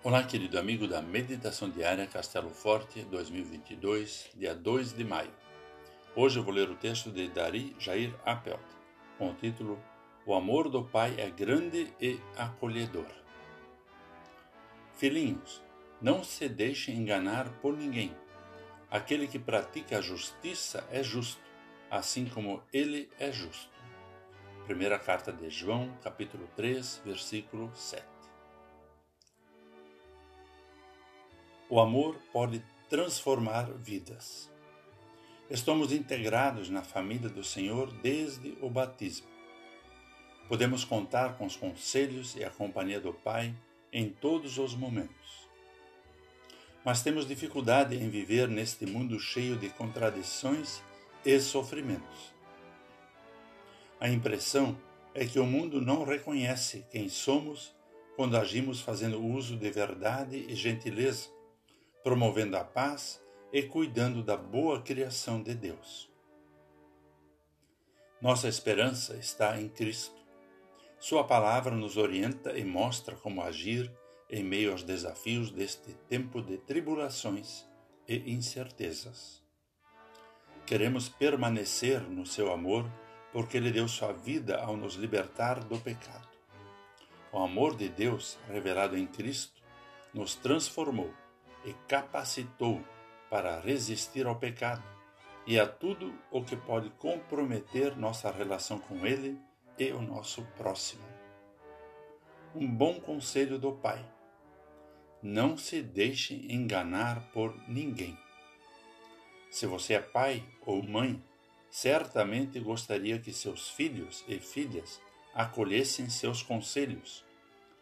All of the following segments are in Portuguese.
Olá, querido amigo da Meditação Diária Castelo Forte 2022, dia 2 de maio. Hoje eu vou ler o texto de Dari Jair Appelt, com o título O amor do Pai é grande e acolhedor. Filhinhos, não se deixem enganar por ninguém. Aquele que pratica a justiça é justo, assim como ele é justo. Primeira carta de João, capítulo 3, versículo 7. O amor pode transformar vidas. Estamos integrados na família do Senhor desde o batismo. Podemos contar com os conselhos e a companhia do Pai em todos os momentos. Mas temos dificuldade em viver neste mundo cheio de contradições e sofrimentos. A impressão é que o mundo não reconhece quem somos quando agimos fazendo uso de verdade e gentileza promovendo a paz e cuidando da boa criação de Deus. Nossa esperança está em Cristo. Sua palavra nos orienta e mostra como agir em meio aos desafios deste tempo de tribulações e incertezas. Queremos permanecer no seu amor porque ele deu sua vida ao nos libertar do pecado. O amor de Deus, revelado em Cristo, nos transformou e capacitou para resistir ao pecado e a tudo o que pode comprometer nossa relação com Ele e o nosso próximo. Um bom conselho do Pai: não se deixe enganar por ninguém. Se você é pai ou mãe, certamente gostaria que seus filhos e filhas acolhessem seus conselhos,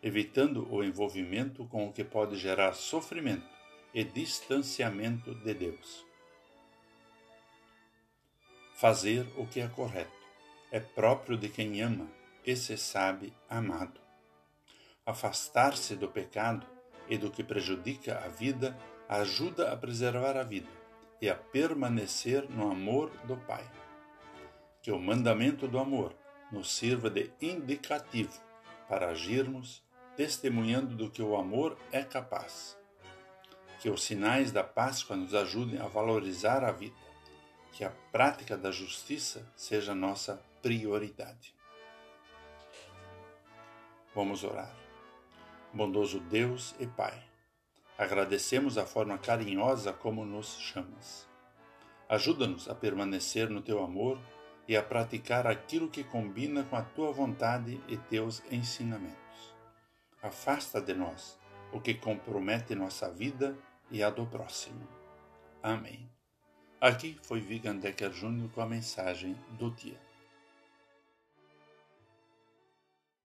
evitando o envolvimento com o que pode gerar sofrimento e distanciamento de Deus. Fazer o que é correto é próprio de quem ama e se sabe amado. Afastar-se do pecado e do que prejudica a vida ajuda a preservar a vida e a permanecer no amor do Pai. Que o mandamento do amor nos sirva de indicativo para agirmos testemunhando do que o amor é capaz que os sinais da Páscoa nos ajudem a valorizar a vida, que a prática da justiça seja nossa prioridade. Vamos orar. Bondoso Deus e Pai, agradecemos a forma carinhosa como nos chamas. Ajuda-nos a permanecer no teu amor e a praticar aquilo que combina com a tua vontade e teus ensinamentos. Afasta de nós o que compromete nossa vida e a do próximo. Amém. Aqui foi Vigan Decker Júnior com a mensagem do dia.